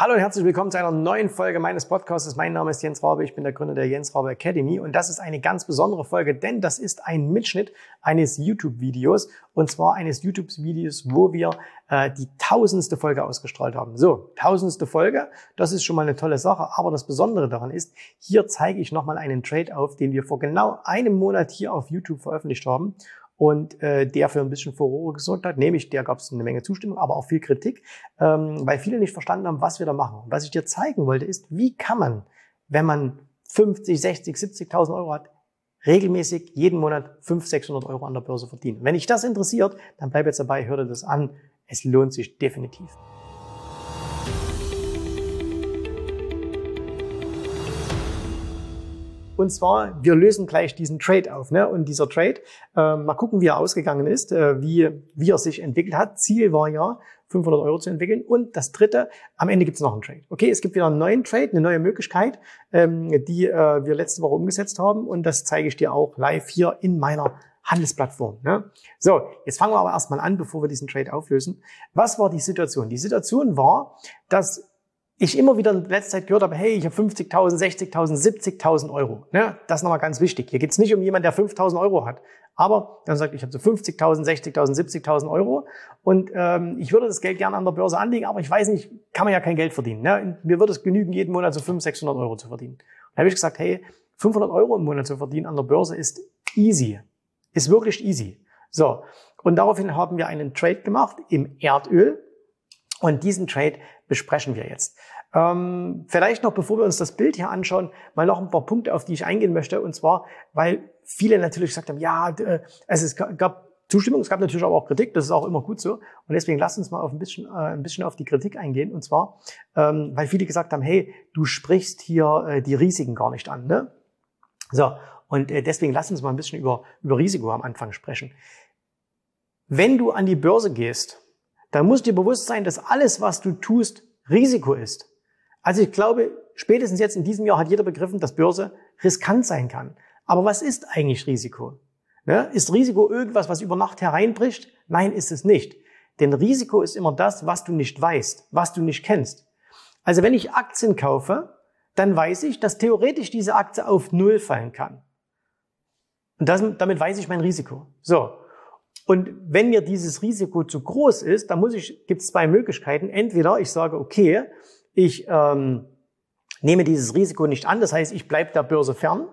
Hallo und herzlich willkommen zu einer neuen Folge meines Podcasts. Mein Name ist Jens Rabe, ich bin der Gründer der Jens Rabe Academy und das ist eine ganz besondere Folge, denn das ist ein Mitschnitt eines YouTube-Videos und zwar eines YouTube-Videos, wo wir äh, die tausendste Folge ausgestrahlt haben. So, tausendste Folge, das ist schon mal eine tolle Sache, aber das Besondere daran ist, hier zeige ich nochmal einen Trade auf, den wir vor genau einem Monat hier auf YouTube veröffentlicht haben und äh, der für ein bisschen Furore gesorgt hat. Nämlich, der gab es eine Menge Zustimmung, aber auch viel Kritik, ähm, weil viele nicht verstanden haben, was wir da machen. Und was ich dir zeigen wollte, ist, wie kann man, wenn man 50, 60, 70.000 Euro hat, regelmäßig jeden Monat 500, 600 Euro an der Börse verdienen. Wenn dich das interessiert, dann bleib jetzt dabei, hör dir das an. Es lohnt sich definitiv. Und zwar, wir lösen gleich diesen Trade auf. Ne? Und dieser Trade, äh, mal gucken, wie er ausgegangen ist, äh, wie, wie er sich entwickelt hat. Ziel war ja, 500 Euro zu entwickeln. Und das dritte, am Ende gibt es noch einen Trade. Okay, es gibt wieder einen neuen Trade, eine neue Möglichkeit, ähm, die äh, wir letzte Woche umgesetzt haben. Und das zeige ich dir auch live hier in meiner Handelsplattform. Ne? So, jetzt fangen wir aber erstmal an, bevor wir diesen Trade auflösen. Was war die Situation? Die Situation war, dass ich immer wieder in letzter Zeit gehört habe, hey, ich habe 50.000, 60.000, 70.000 Euro. Ne? Das ist nochmal ganz wichtig. Hier geht es nicht um jemanden, der 5.000 Euro hat. Aber dann sagt, ich habe so 50.000, 60.000, 70.000 Euro und ähm, ich würde das Geld gerne an der Börse anlegen, aber ich weiß nicht, kann man ja kein Geld verdienen. Ne? Mir würde es genügen, jeden Monat so 500, 600 Euro zu verdienen. Da habe ich gesagt, hey, 500 Euro im Monat zu verdienen an der Börse ist easy. Ist wirklich easy. So, und daraufhin haben wir einen Trade gemacht im Erdöl. Und diesen Trade besprechen wir jetzt. Ähm, vielleicht noch, bevor wir uns das Bild hier anschauen, mal noch ein paar Punkte, auf die ich eingehen möchte. Und zwar, weil viele natürlich gesagt haben, ja, also es gab Zustimmung, es gab natürlich aber auch Kritik, das ist auch immer gut so. Und deswegen lass uns mal auf ein bisschen, äh, ein bisschen auf die Kritik eingehen. Und zwar, ähm, weil viele gesagt haben, hey, du sprichst hier äh, die Risiken gar nicht an. Ne? So, und äh, deswegen lass uns mal ein bisschen über, über Risiko am Anfang sprechen. Wenn du an die Börse gehst, dann muss dir bewusst sein, dass alles, was du tust, Risiko ist. Also ich glaube, spätestens jetzt in diesem Jahr hat jeder begriffen, dass Börse riskant sein kann. Aber was ist eigentlich Risiko? Ne? Ist Risiko irgendwas, was über Nacht hereinbricht? Nein, ist es nicht. Denn Risiko ist immer das, was du nicht weißt, was du nicht kennst. Also wenn ich Aktien kaufe, dann weiß ich, dass theoretisch diese Aktie auf Null fallen kann. Und das, damit weiß ich mein Risiko. So. Und wenn mir dieses Risiko zu groß ist, dann muss ich, gibt es zwei Möglichkeiten. Entweder ich sage, okay, ich ähm, nehme dieses Risiko nicht an, das heißt, ich bleibe der Börse fern,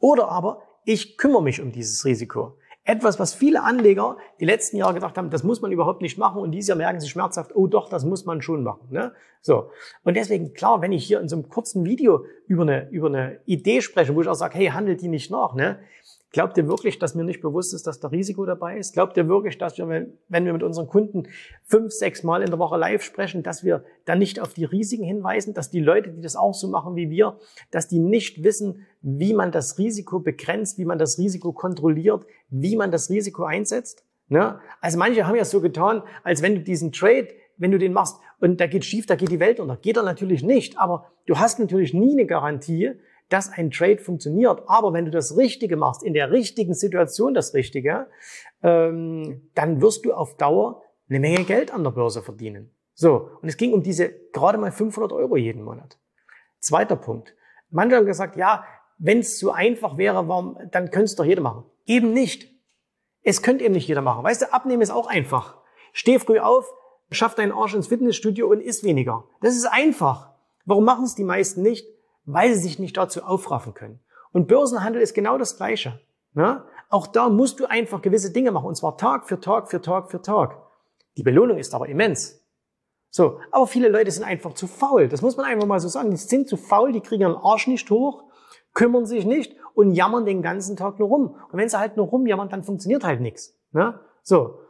oder aber ich kümmere mich um dieses Risiko. Etwas, was viele Anleger die letzten Jahre gedacht haben, das muss man überhaupt nicht machen und dieses Jahr merken sie schmerzhaft, oh doch, das muss man schon machen. Ne? So. Und deswegen, klar, wenn ich hier in so einem kurzen Video über eine, über eine Idee spreche, wo ich auch sage, hey, handelt die nicht nach, ne? Glaubt ihr wirklich, dass mir nicht bewusst ist, dass da Risiko dabei ist? Glaubt ihr wirklich, dass wir, wenn wir mit unseren Kunden fünf, sechs Mal in der Woche live sprechen, dass wir dann nicht auf die Risiken hinweisen, dass die Leute, die das auch so machen wie wir, dass die nicht wissen, wie man das Risiko begrenzt, wie man das Risiko kontrolliert, wie man das Risiko einsetzt? Ne? Also manche haben ja so getan, als wenn du diesen Trade wenn du den machst und da geht schief, da geht die Welt unter. Geht er natürlich nicht, aber du hast natürlich nie eine Garantie, dass ein Trade funktioniert. Aber wenn du das Richtige machst, in der richtigen Situation das Richtige, ähm, dann wirst du auf Dauer eine Menge Geld an der Börse verdienen. So, und es ging um diese gerade mal 500 Euro jeden Monat. Zweiter Punkt. Manche haben gesagt, ja, wenn es so einfach wäre, warum, dann könnte es doch jeder machen. Eben nicht. Es könnte eben nicht jeder machen. Weißt du, abnehmen ist auch einfach. Steh früh auf, schaff deinen Arsch ins Fitnessstudio und isst weniger. Das ist einfach. Warum machen es die meisten nicht? Weil sie sich nicht dazu aufraffen können. Und Börsenhandel ist genau das Gleiche. Ne? Auch da musst du einfach gewisse Dinge machen, und zwar Tag für Tag für Tag für Tag. Die Belohnung ist aber immens. So, aber viele Leute sind einfach zu faul. Das muss man einfach mal so sagen. Die sind zu faul, die kriegen ihren Arsch nicht hoch, kümmern sich nicht und jammern den ganzen Tag nur rum. Und wenn sie halt nur rumjammern, dann funktioniert halt nichts. Ne? So,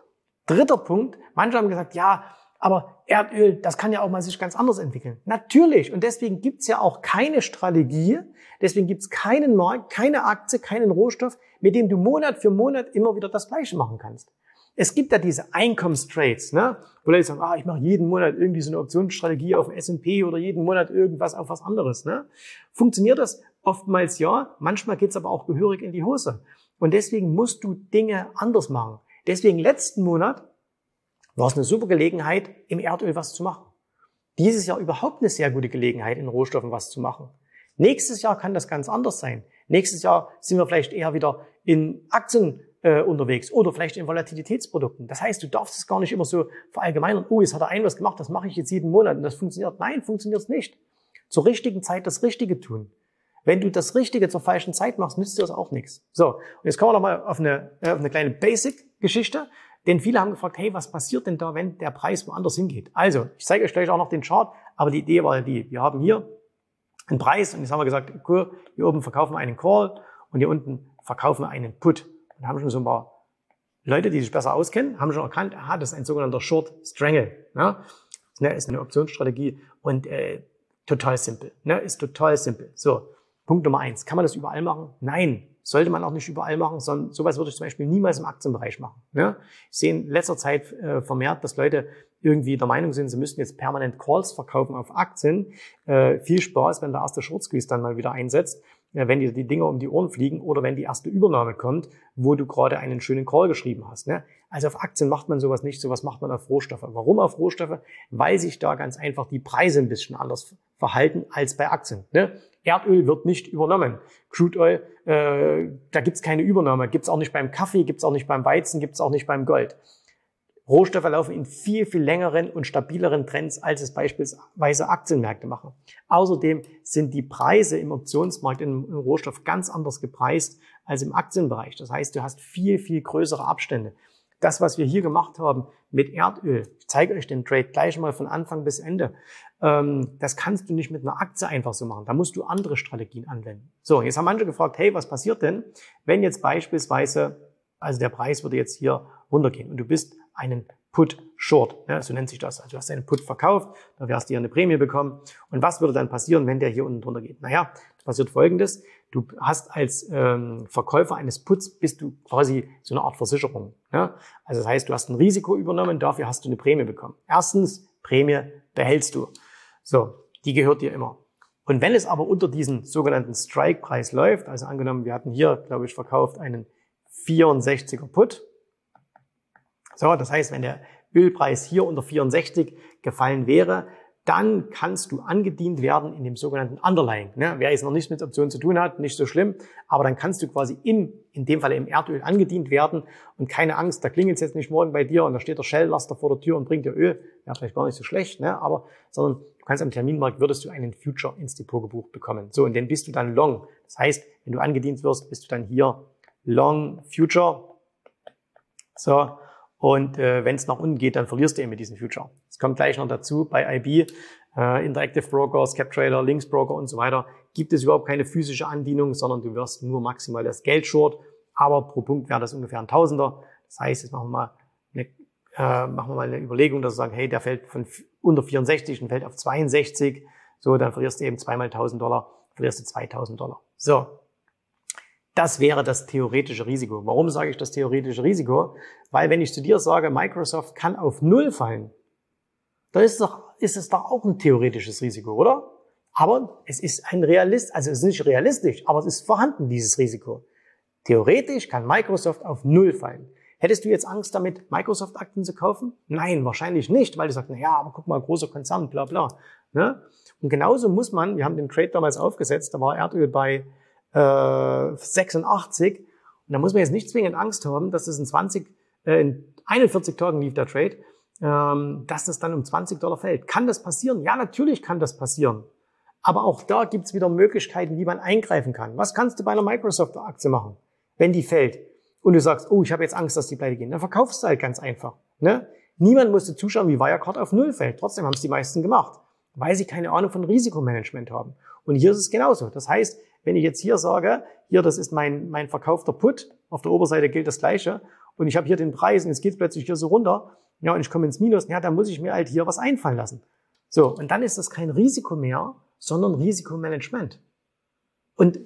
dritter Punkt. Manche haben gesagt, ja, aber Erdöl, das kann ja auch mal sich ganz anders entwickeln. Natürlich. Und deswegen gibt's ja auch keine Strategie, deswegen gibt's keinen Markt, keine Aktie, keinen Rohstoff, mit dem du Monat für Monat immer wieder das Gleiche machen kannst. Es gibt ja diese Einkommenstrades, ne? wo Leute sagen, ah, ich mache jeden Monat irgendwie so eine Optionsstrategie auf S&P oder jeden Monat irgendwas auf was anderes. Ne? Funktioniert das? Oftmals ja, manchmal geht's aber auch gehörig in die Hose. Und deswegen musst du Dinge anders machen. Deswegen letzten Monat war es eine super Gelegenheit, im Erdöl was zu machen. dieses Jahr überhaupt eine sehr gute Gelegenheit, in Rohstoffen was zu machen. Nächstes Jahr kann das ganz anders sein. Nächstes Jahr sind wir vielleicht eher wieder in Aktien äh, unterwegs oder vielleicht in Volatilitätsprodukten. Das heißt, du darfst es gar nicht immer so verallgemeinern, oh, jetzt hat er ein was gemacht, das mache ich jetzt jeden Monat und das funktioniert. Nein, funktioniert es nicht. Zur richtigen Zeit das Richtige tun. Wenn du das Richtige zur falschen Zeit machst, nützt dir das auch nichts. So, und jetzt kommen wir nochmal auf eine, äh, auf eine kleine Basic-Geschichte. Denn viele haben gefragt, hey, was passiert denn da, wenn der Preis woanders hingeht? Also, ich zeige euch gleich auch noch den Chart, aber die Idee war ja die, wir haben hier einen Preis und jetzt haben wir gesagt, cool, hier oben verkaufen wir einen Call und hier unten verkaufen wir einen Put. Und haben schon so ein paar Leute, die sich besser auskennen, haben schon erkannt, aha, das ist ein sogenannter Short Strangle. Ja? Das ist eine Optionsstrategie und äh, total simpel. Ne? Ist total simpel. So, Punkt Nummer eins. Kann man das überall machen? Nein. Sollte man auch nicht überall machen, sondern sowas würde ich zum Beispiel niemals im Aktienbereich machen. Ne? Ich sehe in letzter Zeit äh, vermehrt, dass Leute irgendwie der Meinung sind, sie müssten jetzt permanent Calls verkaufen auf Aktien. Äh, viel Spaß, wenn der erste Short Squeeze dann mal wieder einsetzt, äh, wenn dir die Dinge um die Ohren fliegen oder wenn die erste Übernahme kommt, wo du gerade einen schönen Call geschrieben hast. Ne? Also auf Aktien macht man sowas nicht, sowas macht man auf Rohstoffe. Warum auf Rohstoffe? Weil sich da ganz einfach die Preise ein bisschen anders verhalten als bei Aktien. Ne? Erdöl wird nicht übernommen. Crude Oil, äh, da gibt's keine Übernahme. Gibt's auch nicht beim Kaffee, gibt's auch nicht beim Weizen, gibt's auch nicht beim Gold. Rohstoffe laufen in viel, viel längeren und stabileren Trends, als es beispielsweise Aktienmärkte machen. Außerdem sind die Preise im Optionsmarkt im, im Rohstoff ganz anders gepreist als im Aktienbereich. Das heißt, du hast viel, viel größere Abstände. Das, was wir hier gemacht haben mit Erdöl, ich zeige euch den Trade gleich mal von Anfang bis Ende, ähm, das kannst du nicht mit einer Aktie einfach so machen. Da musst du andere Strategien anwenden. So, jetzt haben manche gefragt, hey, was passiert denn, wenn jetzt beispielsweise, also der Preis würde jetzt hier runtergehen und du bist einen Put Short, ja, so nennt sich das. Also du hast einen Put verkauft, da wirst du hier eine Prämie bekommen. Und was würde dann passieren, wenn der hier unten drunter geht? Naja, passiert folgendes. Du hast als ähm, Verkäufer eines Puts bist du quasi so eine Art Versicherung. Ja? Also das heißt, du hast ein Risiko übernommen, dafür hast du eine Prämie bekommen. Erstens, Prämie behältst du. So, die gehört dir immer. Und wenn es aber unter diesen sogenannten Strike-Preis läuft, also angenommen, wir hatten hier, glaube ich, verkauft einen 64er Put. So, das heißt, wenn der Ölpreis hier unter 64 gefallen wäre, dann kannst du angedient werden in dem sogenannten Underlying. Ne? Wer jetzt noch nichts mit Optionen zu tun hat, nicht so schlimm, aber dann kannst du quasi im, in dem Fall im Erdöl angedient werden und keine Angst, da klingelt es jetzt nicht morgen bei dir und da steht der Shell-Laster vor der Tür und bringt dir Öl. Ja, vielleicht gar nicht so schlecht, ne? aber, sondern du kannst am Terminmarkt, würdest du einen Future ins Depot gebucht bekommen. So, und den bist du dann Long. Das heißt, wenn du angedient wirst, bist du dann hier Long Future. So, und äh, wenn es nach unten geht, dann verlierst du eben mit diesem Future. Es kommt gleich noch dazu, bei IB, äh, Interactive Broker, Scaptrailer, Links Broker und so weiter, gibt es überhaupt keine physische Andienung, sondern du wirst nur maximal das Geld short. Aber pro Punkt wäre das ungefähr ein Tausender. Das heißt, jetzt machen wir mal eine, äh, machen wir mal eine Überlegung, dass wir sagen, hey, der fällt von unter 64 und fällt auf 62. So, dann verlierst du eben zweimal 1000 Dollar, verlierst du 2000 Dollar. So, das wäre das theoretische Risiko. Warum sage ich das theoretische Risiko? Weil wenn ich zu dir sage, Microsoft kann auf Null fallen, dann ist, doch, ist es doch auch ein theoretisches Risiko, oder? Aber es ist ein Realist, also es ist nicht realistisch, aber es ist vorhanden, dieses Risiko. Theoretisch kann Microsoft auf Null fallen. Hättest du jetzt Angst damit, Microsoft-Aktien zu kaufen? Nein, wahrscheinlich nicht, weil du sagst, na ja, aber guck mal, großer Konzern, bla bla. Ne? Und genauso muss man, wir haben den Trade damals aufgesetzt, da war Erdöl bei äh, 86. Und da muss man jetzt nicht zwingend Angst haben, dass es in 20, äh, in 41 Tagen lief der Trade, dass das dann um 20 Dollar fällt. Kann das passieren? Ja, natürlich kann das passieren. Aber auch da gibt's wieder Möglichkeiten, wie man eingreifen kann. Was kannst du bei einer Microsoft-Aktie machen, wenn die fällt? Und du sagst, oh, ich habe jetzt Angst, dass die pleite gehen. Dann verkaufst du halt ganz einfach. Ne? Niemand musste zuschauen, wie Wirecard auf Null fällt. Trotzdem haben es die meisten gemacht, weil sie keine Ahnung von Risikomanagement haben. Und hier ist es genauso. Das heißt, wenn ich jetzt hier sage, hier, das ist mein, mein verkaufter Put, auf der Oberseite gilt das Gleiche, und ich habe hier den Preis und jetzt geht es plötzlich hier so runter, ja, und ich komme ins Minus, ja, dann muss ich mir halt hier was einfallen lassen. So, und dann ist das kein Risiko mehr, sondern Risikomanagement. Und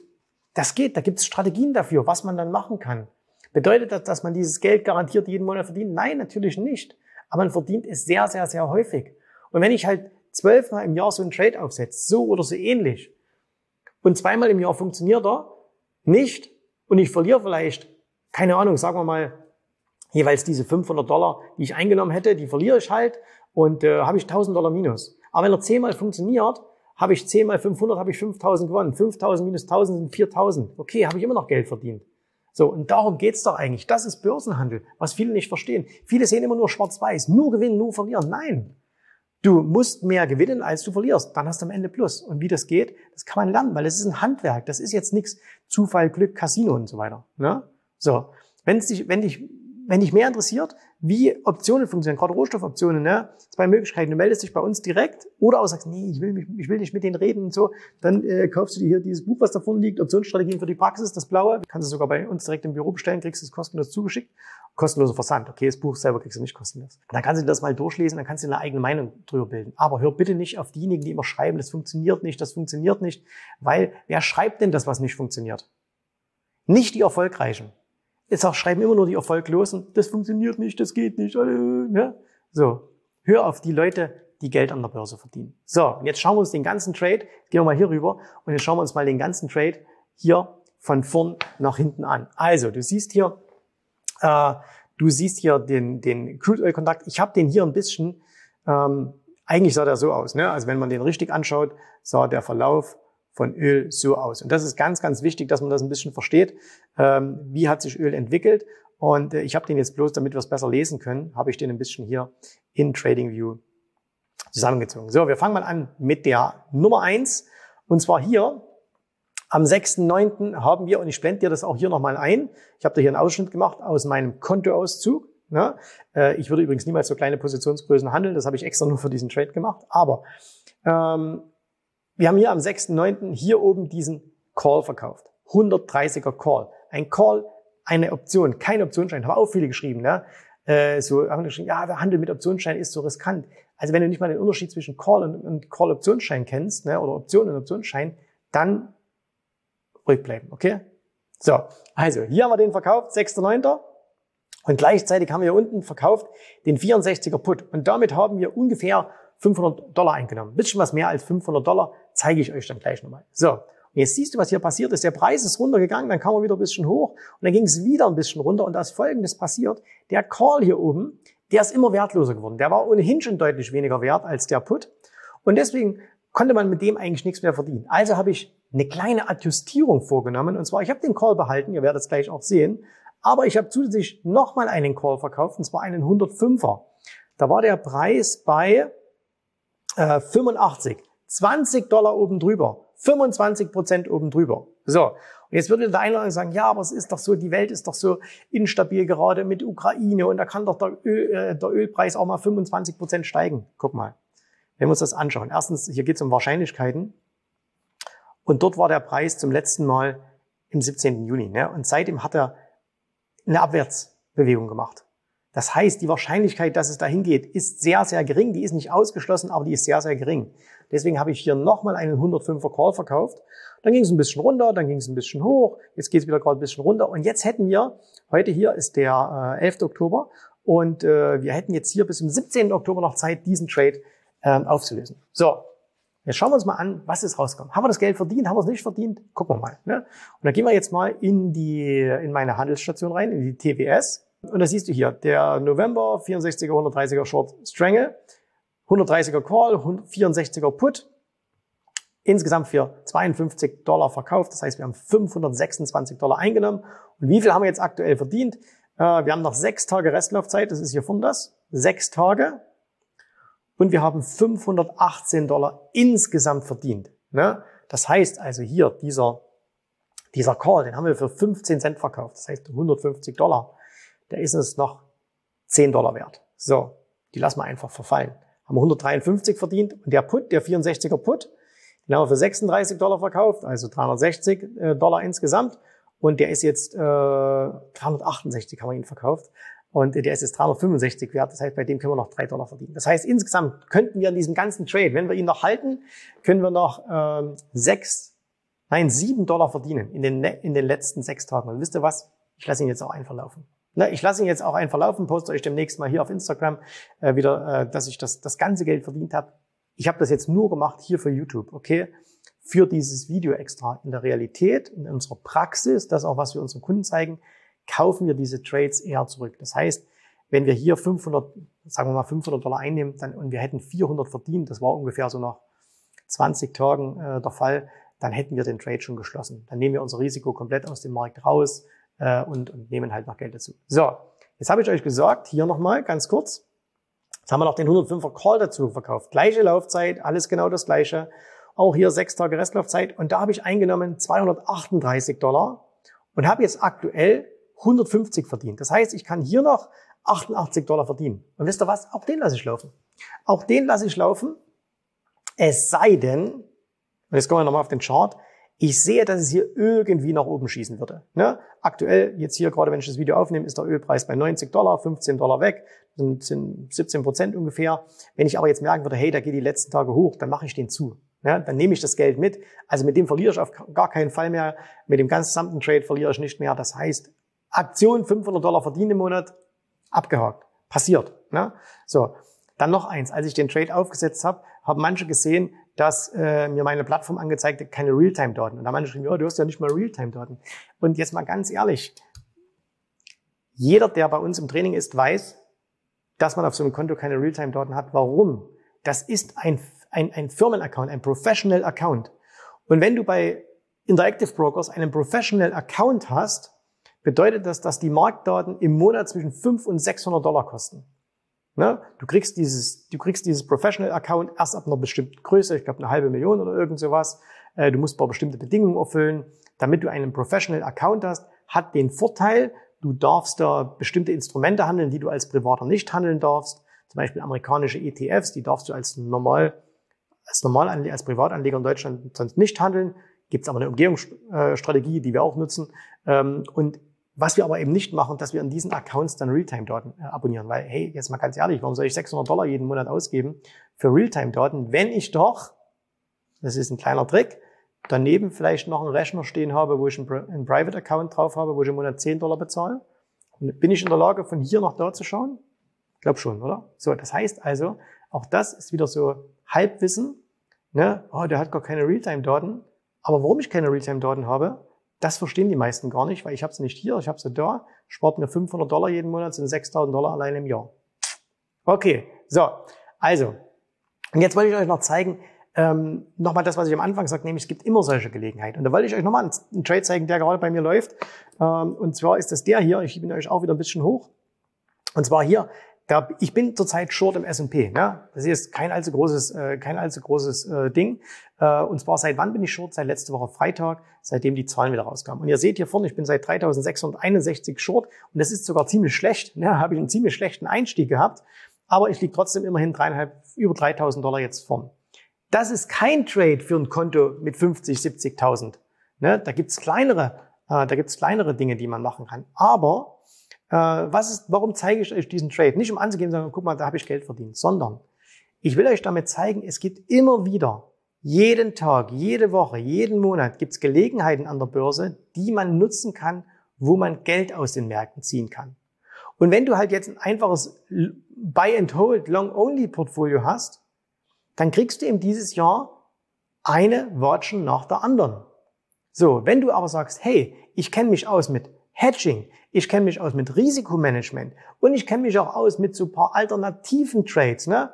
das geht, da gibt es Strategien dafür, was man dann machen kann. Bedeutet das, dass man dieses Geld garantiert jeden Monat verdient? Nein, natürlich nicht. Aber man verdient es sehr, sehr, sehr häufig. Und wenn ich halt zwölfmal im Jahr so einen Trade aufsetze, so oder so ähnlich, und zweimal im Jahr funktioniert er nicht und ich verliere vielleicht, keine Ahnung, sagen wir mal, jeweils diese 500 Dollar, die ich eingenommen hätte, die verliere ich halt und äh, habe ich 1000 Dollar minus. Aber wenn er zehnmal funktioniert, habe ich 10 mal 500, habe ich 5000 gewonnen. 5000 minus 1000 sind 4000. Okay, habe ich immer noch Geld verdient. So, und darum geht's doch eigentlich. Das ist Börsenhandel, was viele nicht verstehen. Viele sehen immer nur schwarz-weiß, nur gewinnen, nur verlieren. Nein. Du musst mehr gewinnen, als du verlierst. Dann hast du am Ende Plus. Und wie das geht, das kann man lernen, weil das ist ein Handwerk. Das ist jetzt nichts Zufall, Glück, Casino und so weiter. Ne? So, wenn dich, wenn dich wenn dich mehr interessiert, wie Optionen funktionieren, gerade Rohstoffoptionen, ne? zwei Möglichkeiten. Du meldest dich bei uns direkt oder auch sagst, nee, ich will, mich, ich will nicht mit denen reden und so. Dann äh, kaufst du dir hier dieses Buch, was da vorne liegt, Optionsstrategien für die Praxis, das blaue. Kannst du sogar bei uns direkt im Büro bestellen, kriegst es kostenlos zugeschickt. Kostenloser Versand. Okay, das Buch selber kriegst du nicht kostenlos. Dann kannst du das mal durchlesen, dann kannst du eine eigene Meinung drüber bilden. Aber hör bitte nicht auf diejenigen, die immer schreiben, das funktioniert nicht, das funktioniert nicht. Weil wer schreibt denn das, was nicht funktioniert? Nicht die Erfolgreichen. Jetzt auch schreiben immer nur die Erfolglosen, das funktioniert nicht, das geht nicht. Ne? So, hör auf die Leute, die Geld an der Börse verdienen. So, und jetzt schauen wir uns den ganzen Trade, gehen wir mal hier rüber und jetzt schauen wir uns mal den ganzen Trade hier von vorn nach hinten an. Also, du siehst hier, äh, du siehst hier den, den Crude Oil Kontakt. Ich habe den hier ein bisschen, ähm, eigentlich sah der so aus. Ne? Also wenn man den richtig anschaut, sah der Verlauf von Öl so aus. Und das ist ganz, ganz wichtig, dass man das ein bisschen versteht. Ähm, wie hat sich Öl entwickelt? Und äh, ich habe den jetzt bloß, damit wir es besser lesen können, habe ich den ein bisschen hier in TradingView zusammengezogen. So, wir fangen mal an mit der Nummer eins. Und zwar hier am 6.9. haben wir, und ich blende dir das auch hier nochmal ein, ich habe da hier einen Ausschnitt gemacht aus meinem Kontoauszug. Ne? Äh, ich würde übrigens niemals so kleine Positionsgrößen handeln, das habe ich extra nur für diesen Trade gemacht. Aber ähm, wir haben hier am 6.9. hier oben diesen Call verkauft. 130er Call. Ein Call, eine Option, kein Optionsschein. Haben auch viele geschrieben, ne? Äh, so haben geschrieben, ja, der Handel mit Optionsschein ist so riskant. Also wenn du nicht mal den Unterschied zwischen Call und, und Call-Optionsschein kennst, ne, oder Option und Optionsschein, dann ruhig bleiben, okay? So, also hier haben wir den verkauft, 6.9. Und gleichzeitig haben wir hier unten verkauft den 64er Put. Und damit haben wir ungefähr 500 Dollar eingenommen. Ein bisschen was mehr als 500 Dollar zeige ich euch dann gleich nochmal. So, und jetzt siehst du, was hier passiert ist. Der Preis ist runtergegangen, dann kam er wieder ein bisschen hoch und dann ging es wieder ein bisschen runter und da ist Folgendes passiert. Der Call hier oben, der ist immer wertloser geworden. Der war ohnehin schon deutlich weniger wert als der Put und deswegen konnte man mit dem eigentlich nichts mehr verdienen. Also habe ich eine kleine Adjustierung vorgenommen und zwar, ich habe den Call behalten, ihr werdet es gleich auch sehen, aber ich habe zusätzlich nochmal einen Call verkauft und zwar einen 105er. Da war der Preis bei äh, 85. 20 Dollar oben drüber. 25 Prozent oben drüber. So. Und jetzt würde der eine sagen, ja, aber es ist doch so, die Welt ist doch so instabil gerade mit Ukraine und da kann doch der, Öl, äh, der Ölpreis auch mal 25 Prozent steigen. Guck mal. Wenn wir uns das anschauen. Erstens, hier geht es um Wahrscheinlichkeiten. Und dort war der Preis zum letzten Mal im 17. Juni. Ne? Und seitdem hat er eine Abwärtsbewegung gemacht. Das heißt, die Wahrscheinlichkeit, dass es dahin geht, ist sehr, sehr gering. Die ist nicht ausgeschlossen, aber die ist sehr, sehr gering. Deswegen habe ich hier nochmal einen 105er Call verkauft. Dann ging es ein bisschen runter, dann ging es ein bisschen hoch. Jetzt geht es wieder gerade ein bisschen runter. Und jetzt hätten wir, heute hier ist der äh, 11. Oktober, und äh, wir hätten jetzt hier bis zum 17. Oktober noch Zeit, diesen Trade ähm, aufzulösen. So, Jetzt schauen wir uns mal an, was ist rausgekommen. Haben wir das Geld verdient? Haben wir es nicht verdient? Gucken wir mal. Ne? Und dann gehen wir jetzt mal in die in meine Handelsstation rein, in die TWS. Und da siehst du hier, der November 64er, 130er Short Strangle, 130er Call, 64er Put, insgesamt für 52 Dollar verkauft. Das heißt, wir haben 526 Dollar eingenommen. Und wie viel haben wir jetzt aktuell verdient? Äh, wir haben noch sechs Tage Restlaufzeit, das ist hier von das. Sechs Tage. Und wir haben 518 Dollar insgesamt verdient. Ne? Das heißt also hier, dieser, dieser Call, den haben wir für 15 Cent verkauft. Das heißt 150 Dollar der ist es noch 10 Dollar wert. So, die lassen wir einfach verfallen. Haben wir 153 verdient und der Put, der 64er Put, den haben wir für 36 Dollar verkauft, also 360 äh, Dollar insgesamt. Und der ist jetzt äh, 368 haben wir ihn verkauft. Und der ist jetzt 365 wert. Das heißt, bei dem können wir noch 3 Dollar verdienen. Das heißt, insgesamt könnten wir in diesem ganzen Trade, wenn wir ihn noch halten, können wir noch ähm, 6, nein, 7 Dollar verdienen in den, in den letzten sechs Tagen. Und wisst ihr was? Ich lasse ihn jetzt auch einfach laufen. Na, ich lasse ihn jetzt auch einfach laufen, poste euch demnächst mal hier auf Instagram äh, wieder, äh, dass ich das, das ganze Geld verdient habe. Ich habe das jetzt nur gemacht hier für YouTube, okay? Für dieses Video extra. In der Realität, in unserer Praxis, das auch was wir unseren Kunden zeigen, kaufen wir diese Trades eher zurück. Das heißt, wenn wir hier 500, sagen wir mal 500 Dollar einnehmen dann, und wir hätten 400 verdient, das war ungefähr so nach 20 Tagen äh, der Fall, dann hätten wir den Trade schon geschlossen. Dann nehmen wir unser Risiko komplett aus dem Markt raus äh, und, und nehmen halt noch Geld dazu. So, jetzt habe ich euch gesagt, hier nochmal ganz kurz, Jetzt haben wir noch den 105er Call dazu verkauft. Gleiche Laufzeit, alles genau das gleiche. Auch hier sechs Tage Restlaufzeit. Und da habe ich eingenommen 238 Dollar und habe jetzt aktuell 150 verdient. Das heißt, ich kann hier noch 88 Dollar verdienen. Und wisst ihr was? Auch den lasse ich laufen. Auch den lasse ich laufen. Es sei denn, und jetzt kommen wir nochmal auf den Chart, ich sehe, dass es hier irgendwie nach oben schießen würde. Ne? Aktuell, jetzt hier gerade, wenn ich das Video aufnehme, ist der Ölpreis bei 90 Dollar, 15 Dollar weg, sind, sind 17 Prozent ungefähr. Wenn ich aber jetzt merken würde, hey, da geht die letzten Tage hoch, dann mache ich den zu. Ja, dann nehme ich das Geld mit. Also mit dem verliere ich auf gar keinen Fall mehr. Mit dem gesamten Trade verliere ich nicht mehr. Das heißt, Aktion 500 Dollar verdienen im Monat, abgehakt. Passiert. Ne? So, dann noch eins. Als ich den Trade aufgesetzt habe, haben manche gesehen, dass äh, mir meine Plattform angezeigt hat, keine Realtime-Daten. Und da manche geschrieben, oh, du hast ja nicht mal Realtime-Daten. Und jetzt mal ganz ehrlich, jeder, der bei uns im Training ist, weiß, dass man auf so einem Konto keine Realtime-Daten hat. Warum? Das ist ein, ein, ein Firmenaccount, ein Professional Account. Und wenn du bei Interactive Brokers einen Professional Account hast, bedeutet das, dass die Marktdaten im Monat zwischen 5 und 600 Dollar kosten. Ne? Du kriegst dieses, du kriegst dieses Professional Account erst ab einer bestimmten Größe, ich glaube eine halbe Million oder irgend sowas. Äh, du musst paar bestimmte Bedingungen erfüllen. Damit du einen Professional Account hast, hat den Vorteil, du darfst da bestimmte Instrumente handeln, die du als Privater nicht handeln darfst. Zum Beispiel amerikanische ETFs, die darfst du als normal, als normal als Privatanleger in Deutschland sonst nicht handeln. Gibt es aber eine Umgehungsstrategie, die wir auch nutzen. Ähm, und was wir aber eben nicht machen, dass wir in diesen Accounts dann Realtime-Daten äh, abonnieren. Weil, hey, jetzt mal ganz ehrlich, warum soll ich 600 Dollar jeden Monat ausgeben für Realtime-Daten, wenn ich doch, das ist ein kleiner Trick, daneben vielleicht noch einen Rechner stehen habe, wo ich einen, Private-Account drauf habe, wo ich im Monat 10 Dollar bezahle. Und bin ich in der Lage, von hier nach da zu schauen? Ich glaube schon, oder? So, das heißt also, auch das ist wieder so Halbwissen. Ne? Oh, der hat gar keine Realtime-Daten. Aber warum ich keine Realtime-Daten habe, das verstehen die meisten gar nicht, weil ich habe sie nicht hier, ich habe sie da, spart mir 500 Dollar jeden Monat, sind 6000 Dollar allein im Jahr. Okay, so, also, und jetzt wollte ich euch noch zeigen, ähm, nochmal das, was ich am Anfang sagte, nämlich es gibt immer solche Gelegenheiten. Und da wollte ich euch nochmal einen, einen Trade zeigen, der gerade bei mir läuft. Ähm, und zwar ist das der hier, ich schiebe ihn euch auch wieder ein bisschen hoch. Und zwar hier, da, ich bin zurzeit short im S&P. Ne? Das ist kein allzu großes, äh, kein allzu großes äh, Ding. Äh, und zwar seit wann bin ich short? Seit letzte Woche Freitag, seitdem die Zahlen wieder rauskamen. Und ihr seht hier vorne, ich bin seit 3661 short und das ist sogar ziemlich schlecht. Ne? Habe ich einen ziemlich schlechten Einstieg gehabt, aber ich liege trotzdem immerhin dreieinhalb, über 3000 Dollar jetzt vorn. Das ist kein Trade für ein Konto mit 50, 70.000. Ne? Da gibt's kleinere, äh, da gibt's kleinere Dinge, die man machen kann. Aber was ist, warum zeige ich euch diesen Trade? Nicht um anzugeben, sondern guck mal, da habe ich Geld verdient, sondern ich will euch damit zeigen, es gibt immer wieder, jeden Tag, jede Woche, jeden Monat gibt es Gelegenheiten an der Börse, die man nutzen kann, wo man Geld aus den Märkten ziehen kann. Und wenn du halt jetzt ein einfaches Buy and Hold Long Only Portfolio hast, dann kriegst du eben dieses Jahr eine Watchen nach der anderen. So, wenn du aber sagst, hey, ich kenne mich aus mit Hedging, ich kenne mich aus mit Risikomanagement und ich kenne mich auch aus mit so ein paar alternativen Trades. Ne?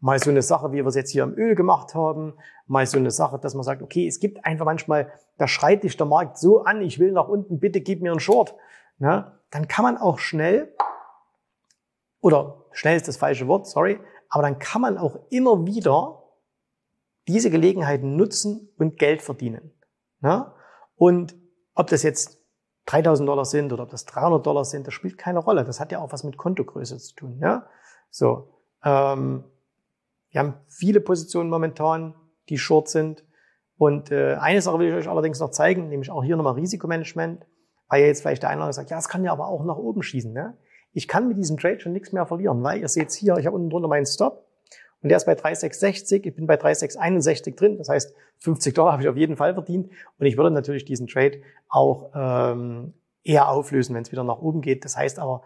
Mal so eine Sache, wie wir es jetzt hier im Öl gemacht haben, mal so eine Sache, dass man sagt, okay, es gibt einfach manchmal, da schreit dich der Markt so an, ich will nach unten, bitte gib mir einen Short. Ne? Dann kann man auch schnell, oder schnell ist das falsche Wort, sorry, aber dann kann man auch immer wieder diese Gelegenheiten nutzen und Geld verdienen. Ne? Und ob das jetzt 3000 Dollar sind oder ob das 300 Dollar sind, das spielt keine Rolle. Das hat ja auch was mit Kontogröße zu tun. Ja? So, ähm, wir haben viele Positionen momentan, die short sind. Und äh, eine Sache will ich euch allerdings noch zeigen, nämlich auch hier nochmal Risikomanagement, weil ja jetzt vielleicht der eine oder andere sagt, ja, es kann ja aber auch nach oben schießen. Ne? Ich kann mit diesem Trade schon nichts mehr verlieren, weil ihr seht hier, ich habe unten drunter meinen Stop und der ist bei 3,660, ich bin bei 3,661 drin, das heißt 50 Dollar habe ich auf jeden Fall verdient und ich würde natürlich diesen Trade auch ähm, eher auflösen, wenn es wieder nach oben geht. Das heißt aber,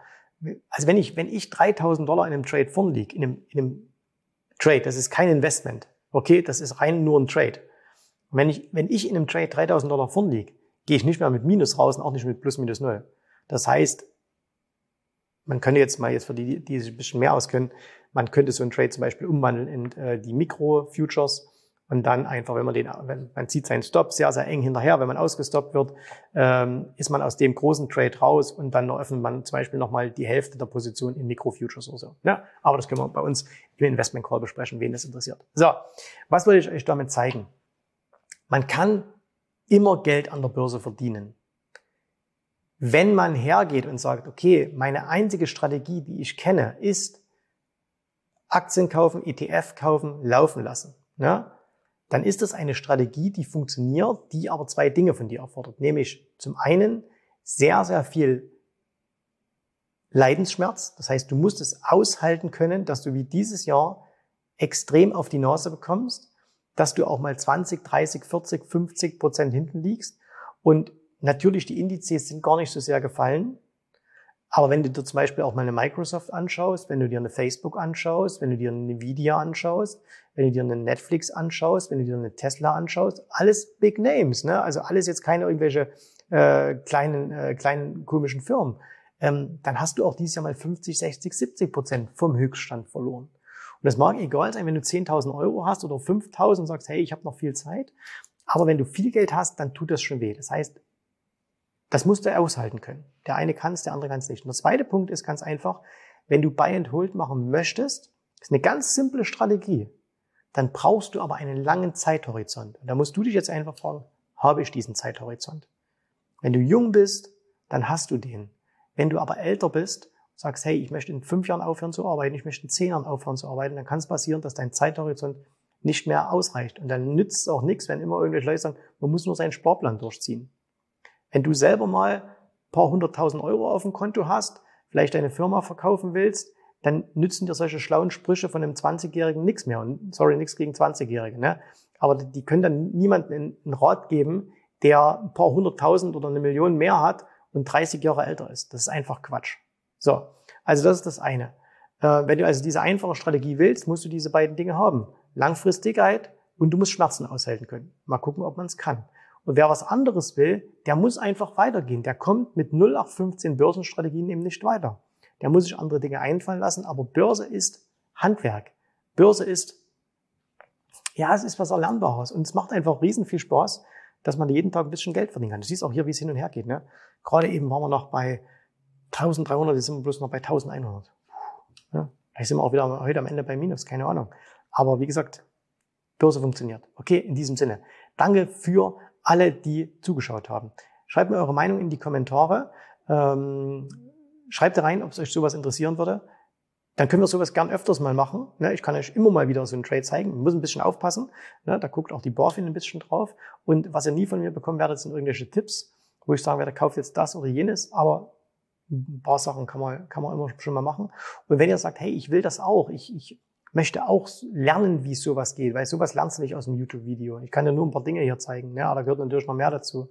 also wenn ich, wenn ich 3000 Dollar in einem Trade vorn liege, in einem, in einem Trade, das ist kein Investment, okay, das ist rein nur ein Trade. Und wenn ich, wenn ich in einem Trade 3000 Dollar vorn liege, gehe ich nicht mehr mit Minus raus und auch nicht mit Plus, Minus Null. Das heißt, man könnte jetzt mal jetzt für die, die sich ein bisschen mehr auskennen, man könnte so einen Trade zum Beispiel umwandeln in äh, die Mikro-Futures und dann einfach, wenn man den, wenn man zieht seinen Stop sehr, sehr eng hinterher, wenn man ausgestoppt wird, ähm, ist man aus dem großen Trade raus und dann eröffnet man zum Beispiel nochmal die Hälfte der Position in Mikro-Futures oder so. Ja, aber das können wir bei uns im Investment Call besprechen, wen das interessiert. So, was wollte ich euch damit zeigen? Man kann immer Geld an der Börse verdienen. Wenn man hergeht und sagt, okay, meine einzige Strategie, die ich kenne, ist Aktien kaufen, ETF kaufen, laufen lassen, ja, dann ist das eine Strategie, die funktioniert, die aber zwei Dinge von dir erfordert. Nämlich zum einen sehr, sehr viel Leidensschmerz. Das heißt, du musst es aushalten können, dass du wie dieses Jahr extrem auf die Nase bekommst, dass du auch mal 20, 30, 40, 50 Prozent hinten liegst. Und natürlich, die Indizes sind gar nicht so sehr gefallen. Aber wenn du dir zum Beispiel auch mal eine Microsoft anschaust, wenn du dir eine Facebook anschaust, wenn du dir eine Nvidia anschaust, wenn du dir eine Netflix anschaust, wenn du dir eine Tesla anschaust, alles Big Names, ne? Also alles jetzt keine irgendwelche äh, kleinen, äh, kleinen komischen Firmen. Ähm, dann hast du auch dieses Jahr mal 50, 60, 70 Prozent vom Höchststand verloren. Und das mag egal sein, wenn du 10.000 Euro hast oder 5.000 und sagst, hey, ich habe noch viel Zeit. Aber wenn du viel Geld hast, dann tut das schon weh. Das heißt, das musst du aushalten können. Der eine kann es, der andere kann es nicht. Und der zweite Punkt ist ganz einfach, wenn du Buy and Hold machen möchtest, ist eine ganz simple Strategie, dann brauchst du aber einen langen Zeithorizont. Und da musst du dich jetzt einfach fragen, habe ich diesen Zeithorizont? Wenn du jung bist, dann hast du den. Wenn du aber älter bist, sagst, hey, ich möchte in fünf Jahren aufhören zu arbeiten, ich möchte in zehn Jahren aufhören zu arbeiten, dann kann es passieren, dass dein Zeithorizont nicht mehr ausreicht. Und dann nützt es auch nichts, wenn immer irgendwelche Leute sagen, man muss nur seinen Sparplan durchziehen. Wenn du selber mal ein paar hunderttausend Euro auf dem Konto hast, vielleicht deine Firma verkaufen willst, dann nützen dir solche schlauen Sprüche von einem 20-Jährigen nichts mehr. Und sorry, nichts gegen 20-Jährige. Ne? Aber die können dann niemandem einen Rat geben, der ein paar hunderttausend oder eine Million mehr hat und 30 Jahre älter ist. Das ist einfach Quatsch. So, also das ist das eine. Äh, wenn du also diese einfache Strategie willst, musst du diese beiden Dinge haben. Langfristigkeit und du musst Schmerzen aushalten können. Mal gucken, ob man es kann. Und wer was anderes will, der muss einfach weitergehen. Der kommt mit 0815 Börsenstrategien eben nicht weiter. Der muss sich andere Dinge einfallen lassen, aber Börse ist Handwerk. Börse ist, ja, es ist was Erlernbares und es macht einfach riesen viel Spaß, dass man jeden Tag ein bisschen Geld verdienen kann. Du siehst auch hier, wie es hin und her geht. Ne? Gerade eben waren wir noch bei 1300, jetzt sind wir bloß noch bei 1100. Ja, vielleicht sind wir auch wieder heute am Ende bei Minus, keine Ahnung. Aber wie gesagt, Börse funktioniert. Okay, in diesem Sinne. Danke für alle, die zugeschaut haben. Schreibt mir eure Meinung in die Kommentare. Ähm, schreibt rein, ob es euch sowas interessieren würde. Dann können wir sowas gern öfters mal machen. Ne, ich kann euch immer mal wieder so einen Trade zeigen. Man muss ein bisschen aufpassen. Ne, da guckt auch die Barfin ein bisschen drauf. Und was ihr nie von mir bekommen werdet, sind irgendwelche Tipps, wo ich sagen werde, kauft jetzt das oder jenes. Aber ein paar Sachen kann man, kann man immer schon mal machen. Und wenn ihr sagt, hey, ich will das auch, ich, ich möchte auch lernen, wie sowas geht, weil sowas lernst du nicht aus dem YouTube-Video. Ich kann dir nur ein paar Dinge hier zeigen, ja, da gehört natürlich noch mehr dazu.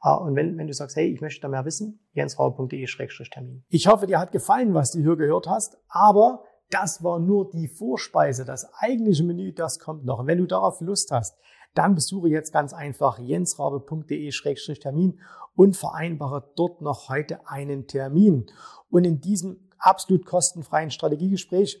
Ah, und wenn, wenn du sagst, hey, ich möchte da mehr wissen, jensrauer.de-termin. Ich hoffe, dir hat gefallen, was du hier gehört hast, aber das war nur die Vorspeise. Das eigentliche Menü, das kommt noch. Und wenn du darauf Lust hast, dann besuche jetzt ganz einfach jensrabe.de-termin und vereinbare dort noch heute einen Termin. Und in diesem absolut kostenfreien Strategiegespräch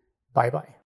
Bye bye.